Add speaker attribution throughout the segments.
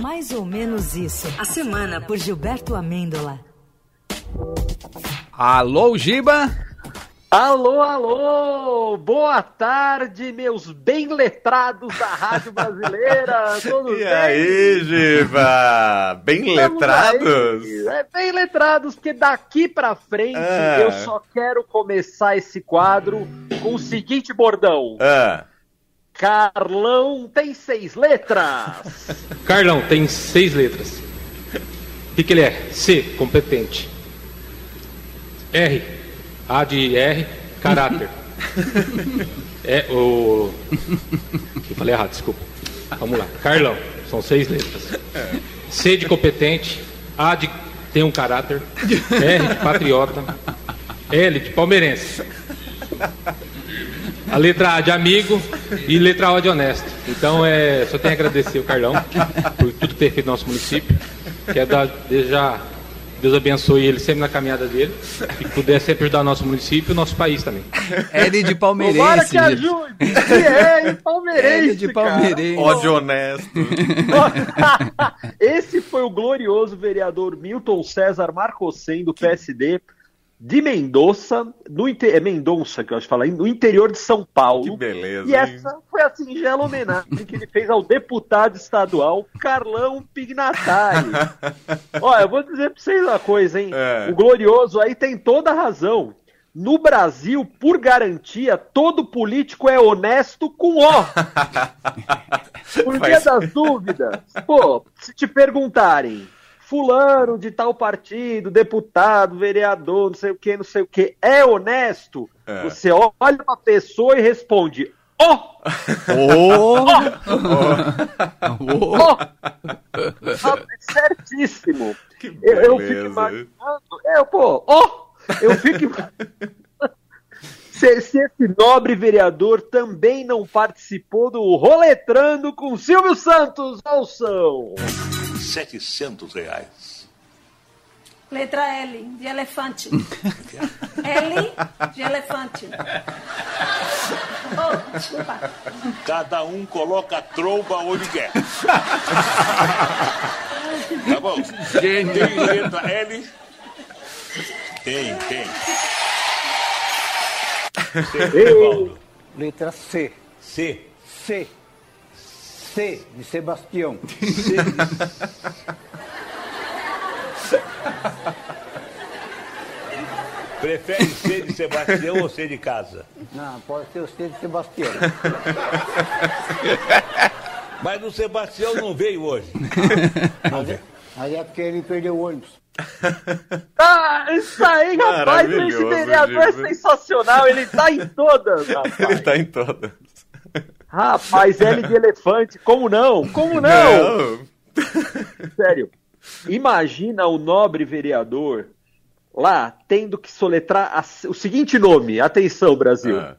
Speaker 1: Mais ou menos isso. A semana por Gilberto Amêndola.
Speaker 2: Alô, Giba?
Speaker 3: Alô, alô! Boa tarde, meus bem letrados da Rádio Brasileira! Todos
Speaker 4: e
Speaker 3: bem?
Speaker 4: aí, Giba? Bem
Speaker 3: Estamos
Speaker 4: letrados?
Speaker 3: aí. É, bem letrados, porque daqui pra frente
Speaker 4: Ah.
Speaker 3: eu só quero começar esse quadro com o seguinte bordão:
Speaker 4: Ah,
Speaker 3: Carlão tem seis letras!
Speaker 5: Carlão tem seis letras. O que, que ele é? C, competente. R, A de R, caráter. É o. Eu falei errado, desculpa. Vamos lá. Carlão, são seis letras. C de competente, A de tem um caráter, R de patriota, L de palmeirense. A letra A de amigo e letra O de honesto. Então é, só tenho a agradecer o Carlão por tudo ter feito no nosso município. Quero dar, já, Deus abençoe ele sempre na caminhada dele e que puder sempre ajudar o nosso município e o nosso país também.
Speaker 2: L de
Speaker 3: Tomara
Speaker 2: palmeirense.
Speaker 3: que ajude! Que é, e palmeirense!
Speaker 2: L de palmeirense.
Speaker 4: ódio honesto.
Speaker 3: Esse foi o glorioso vereador Milton César Marcossen, do PSD, de Mendoza, no é Mendonça que eu acho que fala, no interior de São Paulo.
Speaker 4: Que beleza,
Speaker 3: E
Speaker 4: hein?
Speaker 3: essa foi a singela homenagem que ele fez ao deputado estadual Carlão Pignatari. Olha, eu vou dizer pra vocês uma coisa, hein?
Speaker 4: É.
Speaker 3: O glorioso aí tem toda a razão. No Brasil, por garantia, todo político é honesto com O. Por via das dúvidas, pô, se te perguntarem, fulano de tal partido, deputado, vereador, não sei o que, não sei o que, é honesto?
Speaker 4: É.
Speaker 3: Você olha pra pessoa e responde, ó!
Speaker 2: Ô!
Speaker 3: ó, Sabe, certíssimo.
Speaker 4: Que
Speaker 3: Eu, eu fico imaginando, é, pô, ó, eu fico Se, se esse nobre vereador também não participou do Roletrando com Silvio Santos, ouçam!
Speaker 6: 700 reais.
Speaker 7: Letra L, de elefante. L de elefante. Oh, desculpa.
Speaker 6: Cada um coloca a tromba onde quer. Tá bom? Tem letra L? Tem, tem. Tem.
Speaker 8: Letra C.
Speaker 6: C.
Speaker 8: C. C de Sebastião.
Speaker 6: Prefere C de Sebastião ou C de casa?
Speaker 8: Não, pode ser o C de Sebastião.
Speaker 6: Mas o Sebastião não veio hoje. Não veio.
Speaker 8: Mas é porque ele perdeu o ônibus.
Speaker 3: Ah, isso aí, rapaz, esse vereador é sensacional, ele tá em todas, rapaz.
Speaker 4: Ele tá em todas.
Speaker 3: Rapaz, L de elefante, como não? Como não?
Speaker 4: Não.
Speaker 3: Sério, imagina o nobre vereador lá tendo que soletrar a- o seguinte nome, atenção Brasil,
Speaker 4: Ah.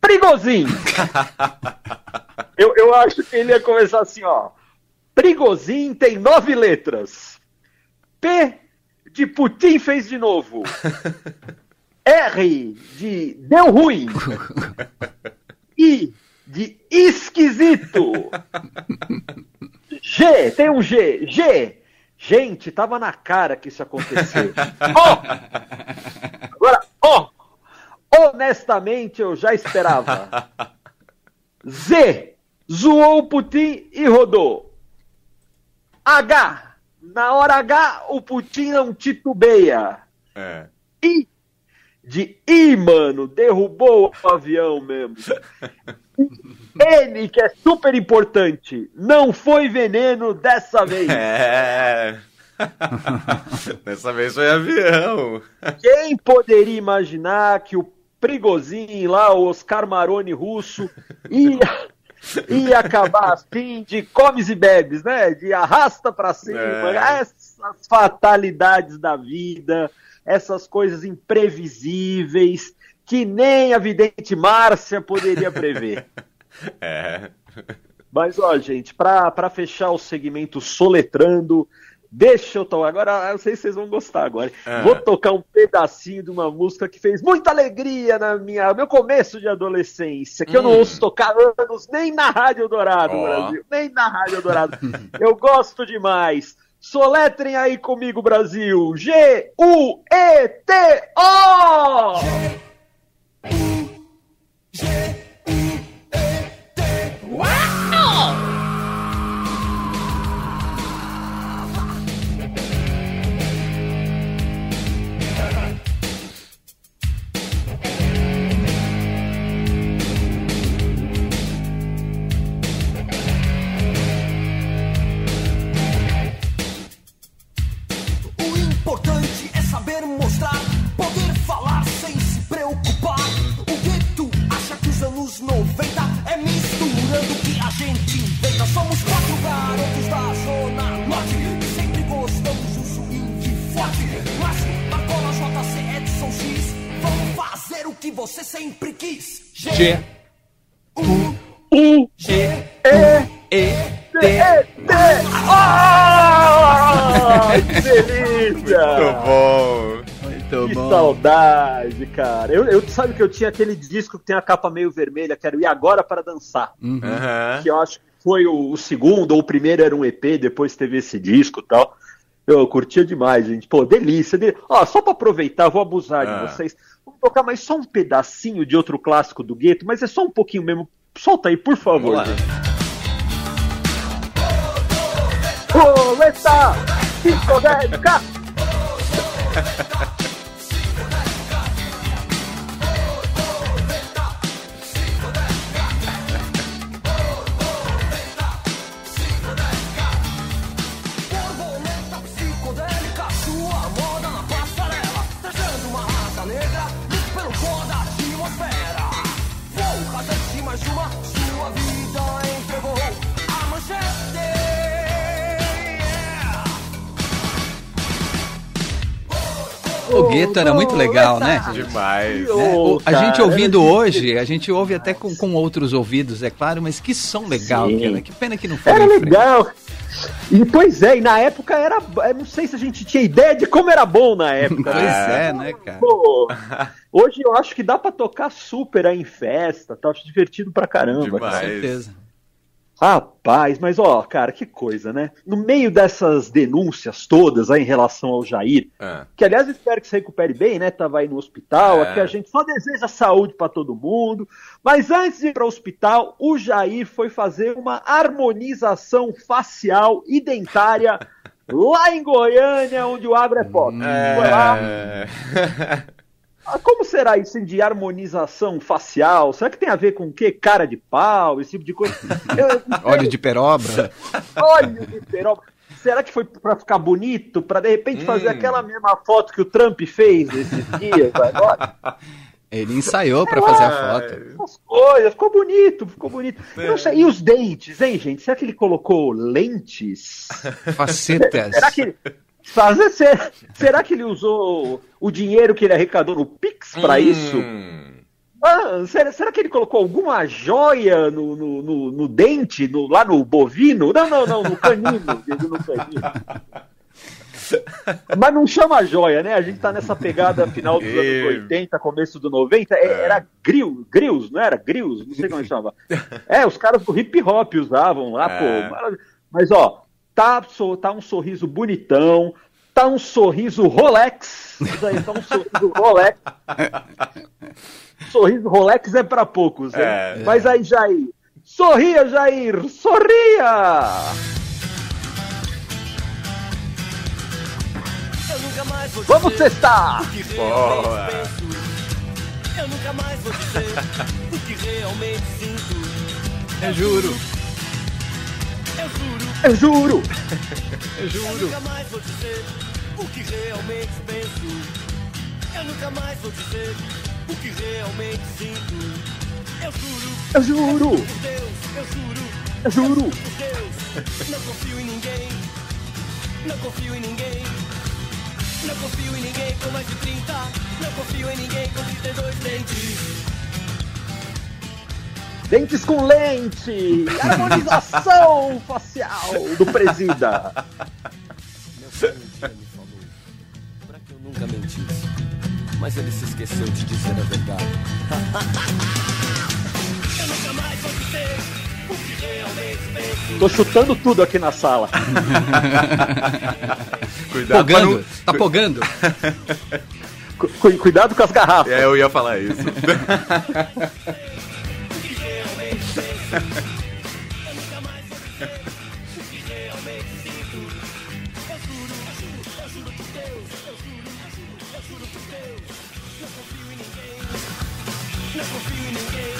Speaker 3: Prigozinho. eu, eu acho que ele ia começar assim, ó. Prigozinho tem nove letras. P de Putin fez de novo. R de deu ruim. I de esquisito. G, tem um G. G. Gente, tava na cara que isso ia acontecer. Ó. Agora, ó. Honestamente, eu já esperava. Z. Zoou o Putin e rodou. H. Na hora H, o Putin não titubeia.
Speaker 4: É.
Speaker 3: I. De I, mano. Derrubou o avião mesmo. N, que é super importante. Não foi veneno dessa vez.
Speaker 4: É. Dessa vez foi avião.
Speaker 3: Quem poderia imaginar que o Prigozhin lá, o Oscar Maroni russo, ia, ia acabar assim de comes e bebes, né? De arrasta pra cima.
Speaker 4: É.
Speaker 3: Essas fatalidades da vida, essas coisas imprevisíveis que nem a vidente Márcia poderia prever.
Speaker 4: É.
Speaker 3: Mas, ó, gente, pra, pra fechar o segmento soletrando, Deixa eu tocar. Agora, eu sei se vocês vão gostar agora.
Speaker 4: Ah.
Speaker 3: Vou tocar um pedacinho de uma música que fez muita alegria na minha meu começo de adolescência, que eu não
Speaker 4: Hum.
Speaker 3: ouço tocar anos, nem na Rádio Dourado,
Speaker 4: Ó.
Speaker 3: Brasil. Nem na Rádio Dourado. eu gosto demais. Soletrem aí comigo, Brasil. G-U-E-T-O!
Speaker 9: O você sempre quis.
Speaker 2: G.
Speaker 3: U
Speaker 2: G.
Speaker 3: E T Ah, que delícia!
Speaker 4: Muito bom.
Speaker 2: Muito
Speaker 3: Que
Speaker 2: bom.
Speaker 3: saudade, cara. Eu, eu sabe que eu tinha aquele disco que tem a capa meio vermelha, que era o E Agora para Dançar.
Speaker 4: Aham.
Speaker 3: Que eu acho que foi o, o segundo, ou o primeiro era um EP, depois teve esse disco e tal. Eu curtia demais, gente. Pô, delícia. De... Ó, só pra aproveitar, vou abusar
Speaker 4: Ah.
Speaker 3: de vocês. Vamos tocar mais só um pedacinho de outro clássico do Gueto, mas é só um pouquinho mesmo. Solta aí, por favor.
Speaker 4: Vamos lá.
Speaker 3: gente. Roleta! Psicodélica!
Speaker 2: O Gueto era muito legal, né?
Speaker 4: Demais.
Speaker 2: É,
Speaker 3: Ô,
Speaker 2: o- a gente ouvindo hoje, a gente ouve até com, com outros ouvidos, é claro, mas que som legal que era. Que pena que não foi
Speaker 3: Era legal. E pois é, e na época era. Eu não sei se a gente tinha ideia de como era bom na época.
Speaker 2: Pois
Speaker 3: né?
Speaker 2: é, né, cara?
Speaker 3: Pô, hoje eu acho que dá pra tocar super aí em festa, tá acho divertido pra caramba.
Speaker 4: Demais.
Speaker 2: Com certeza.
Speaker 3: Rapaz, mas ó, cara, que coisa, né? No meio dessas denúncias todas aí em relação ao Jair,
Speaker 4: Ah.
Speaker 3: que aliás espero que se recupere bem, né? Tava aí no hospital,
Speaker 4: É.
Speaker 3: aqui a gente só deseja saúde pra todo mundo. Mas antes de ir para o hospital, o Jair foi fazer uma harmonização facial e dentária lá em Goiânia, onde o agro é pop. Foi lá.
Speaker 4: É...
Speaker 3: Ah, Como será isso de harmonização facial? Será que tem a ver com o quê? Cara de pau, esse tipo de coisa?
Speaker 2: Óleo de perobra.
Speaker 3: Óleo de peroba. Será que foi pra ficar bonito? Pra de repente fazer
Speaker 4: Hum.
Speaker 3: aquela mesma foto que o Trump fez esses dias agora?
Speaker 2: Ele ensaiou pra fazer a foto.
Speaker 3: Essas coisas, ficou bonito, ficou bonito. Sei, E os dentes, hein, gente? Será que ele colocou lentes?
Speaker 2: Facetas.
Speaker 3: Será que ele. Fazer, será, será que ele usou o dinheiro que ele arrecadou no Pix pra isso?
Speaker 4: Hum.
Speaker 3: Ah, será, será que ele colocou alguma joia no, no, no- no dente, no- lá no bovino? Não, não, não, no canino. no canino. Mas não chama joia, né? A gente tá nessa pegada final dos
Speaker 4: E-
Speaker 3: anos 80, começo do 90. é- Era grill, grills, não era? Grills, não sei como chama. É, os caras do hip hop usavam lá,
Speaker 4: É.
Speaker 3: pô. Mas, ó, tá, tá um sorriso bonitão, tá um sorriso Rolex. Isso aí, tá um sorriso Rolex. Sorriso Rolex é pra poucos, hein?
Speaker 4: É.
Speaker 3: Mas aí, Jair. Sorria, Jair! Sorria!
Speaker 9: Eu nunca mais vou
Speaker 3: Vamos testar!
Speaker 4: Boa.
Speaker 9: Eu nunca mais vou dizer o que realmente sinto.
Speaker 2: Eu juro.
Speaker 9: Eu juro,
Speaker 3: Eu juro!
Speaker 2: Eu
Speaker 9: nunca mais vou dizer o que realmente penso. Eu nunca mais vou dizer o que realmente sinto. Eu juro,
Speaker 3: Eu juro!
Speaker 9: eu juro,
Speaker 3: Eu juro!
Speaker 9: Não confio em ninguém, não confio em ninguém. Não confio em ninguém com mais de 30. Não confio em ninguém com 32 dentes.
Speaker 3: Dentes com lente! Harmonização facial do presida!
Speaker 9: ele falou, pra que eu nunca mentisse, mas ele se esqueceu de dizer a verdade. eu nunca mais vou dizer o que realmente penso.
Speaker 3: Tô chutando tudo aqui na sala.
Speaker 4: Cuidado,
Speaker 2: pogando,
Speaker 4: não...
Speaker 2: tá pogando.
Speaker 3: Cu cuidado com as garrafas.
Speaker 4: É, eu ia falar isso.
Speaker 3: Não confio em ninguém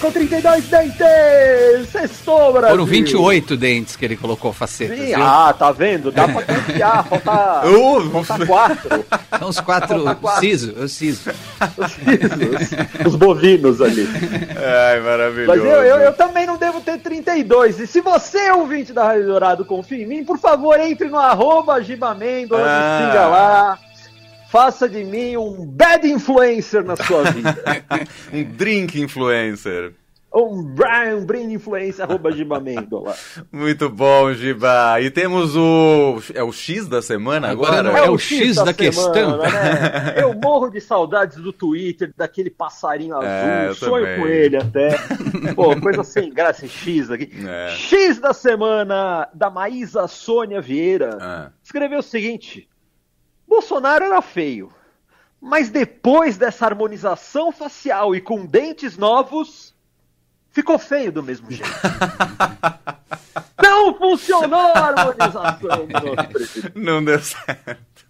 Speaker 3: com 32 dentes! Sextou, Brasil!
Speaker 2: Foram 28 dentes que ele colocou facetas,
Speaker 3: Sim,
Speaker 2: viu?
Speaker 3: ah, tá vendo? Dá pra confiar, falta,
Speaker 4: Uh,
Speaker 3: falta quatro.
Speaker 2: São os quatro.
Speaker 3: Quatro.
Speaker 2: Siso, eu siso.
Speaker 3: Os, os bovinos ali.
Speaker 4: Ai, maravilhoso.
Speaker 3: Mas eu, eu, eu também não devo ter 32. E se você, ouvinte da Rádio Dourado, confia em mim, por favor, entre no arroba Gibamêndola,
Speaker 4: Ah.
Speaker 3: me siga lá. Faça de mim um bad influencer na sua vida.
Speaker 4: Um drink influencer.
Speaker 3: um Brian Brain Influencer, arroba Gibamêndola.
Speaker 4: Muito bom, Giba. E temos o. É o X da semana agora?
Speaker 2: Agora não é o X da questão.
Speaker 3: né? Eu morro de saudades do Twitter, daquele passarinho azul.
Speaker 4: É, eu
Speaker 3: sonho
Speaker 4: também.
Speaker 3: com ele até. Pô, coisa sem graça, X aqui.
Speaker 4: É.
Speaker 3: X da semana da Maísa Sônia Vieira.
Speaker 4: Ah.
Speaker 3: Escreveu o seguinte: Bolsonaro era feio, mas depois dessa harmonização facial e com dentes novos, ficou feio do mesmo jeito. Não funcionou a harmonização do nosso presidente.
Speaker 4: Não deu certo.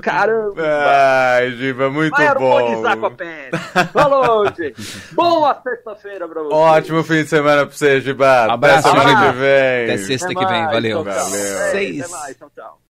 Speaker 3: Caramba!
Speaker 4: Ai, Giba, muito
Speaker 3: Vai
Speaker 4: bom.
Speaker 3: harmonizar com a pele. Falou, gente. Boa sexta-feira pra vocês.
Speaker 4: Ótimo fim de semana pra você, Giba.
Speaker 2: Abraço,
Speaker 4: Até semana
Speaker 2: Giba.
Speaker 4: que vem.
Speaker 2: Até sexta
Speaker 3: Até
Speaker 2: que vem, valeu.
Speaker 4: Valeu.
Speaker 3: É,
Speaker 2: Seis.
Speaker 3: Até mais, tchau, tchau.